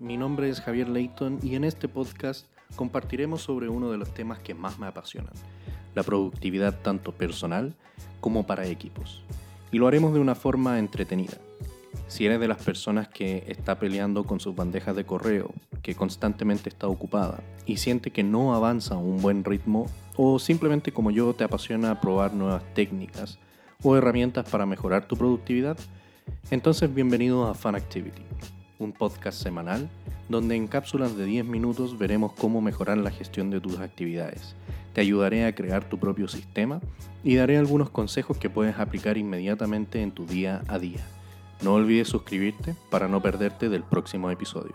mi nombre es Javier Leighton y en este podcast compartiremos sobre uno de los temas que más me apasionan, la productividad tanto personal como para equipos. Y lo haremos de una forma entretenida. Si eres de las personas que está peleando con sus bandejas de correo, que constantemente está ocupada y siente que no avanza a un buen ritmo, o simplemente como yo te apasiona probar nuevas técnicas o herramientas para mejorar tu productividad, entonces bienvenido a Fun Activity, un podcast semanal donde en cápsulas de 10 minutos veremos cómo mejorar la gestión de tus actividades. Te ayudaré a crear tu propio sistema y daré algunos consejos que puedes aplicar inmediatamente en tu día a día. No olvides suscribirte para no perderte del próximo episodio.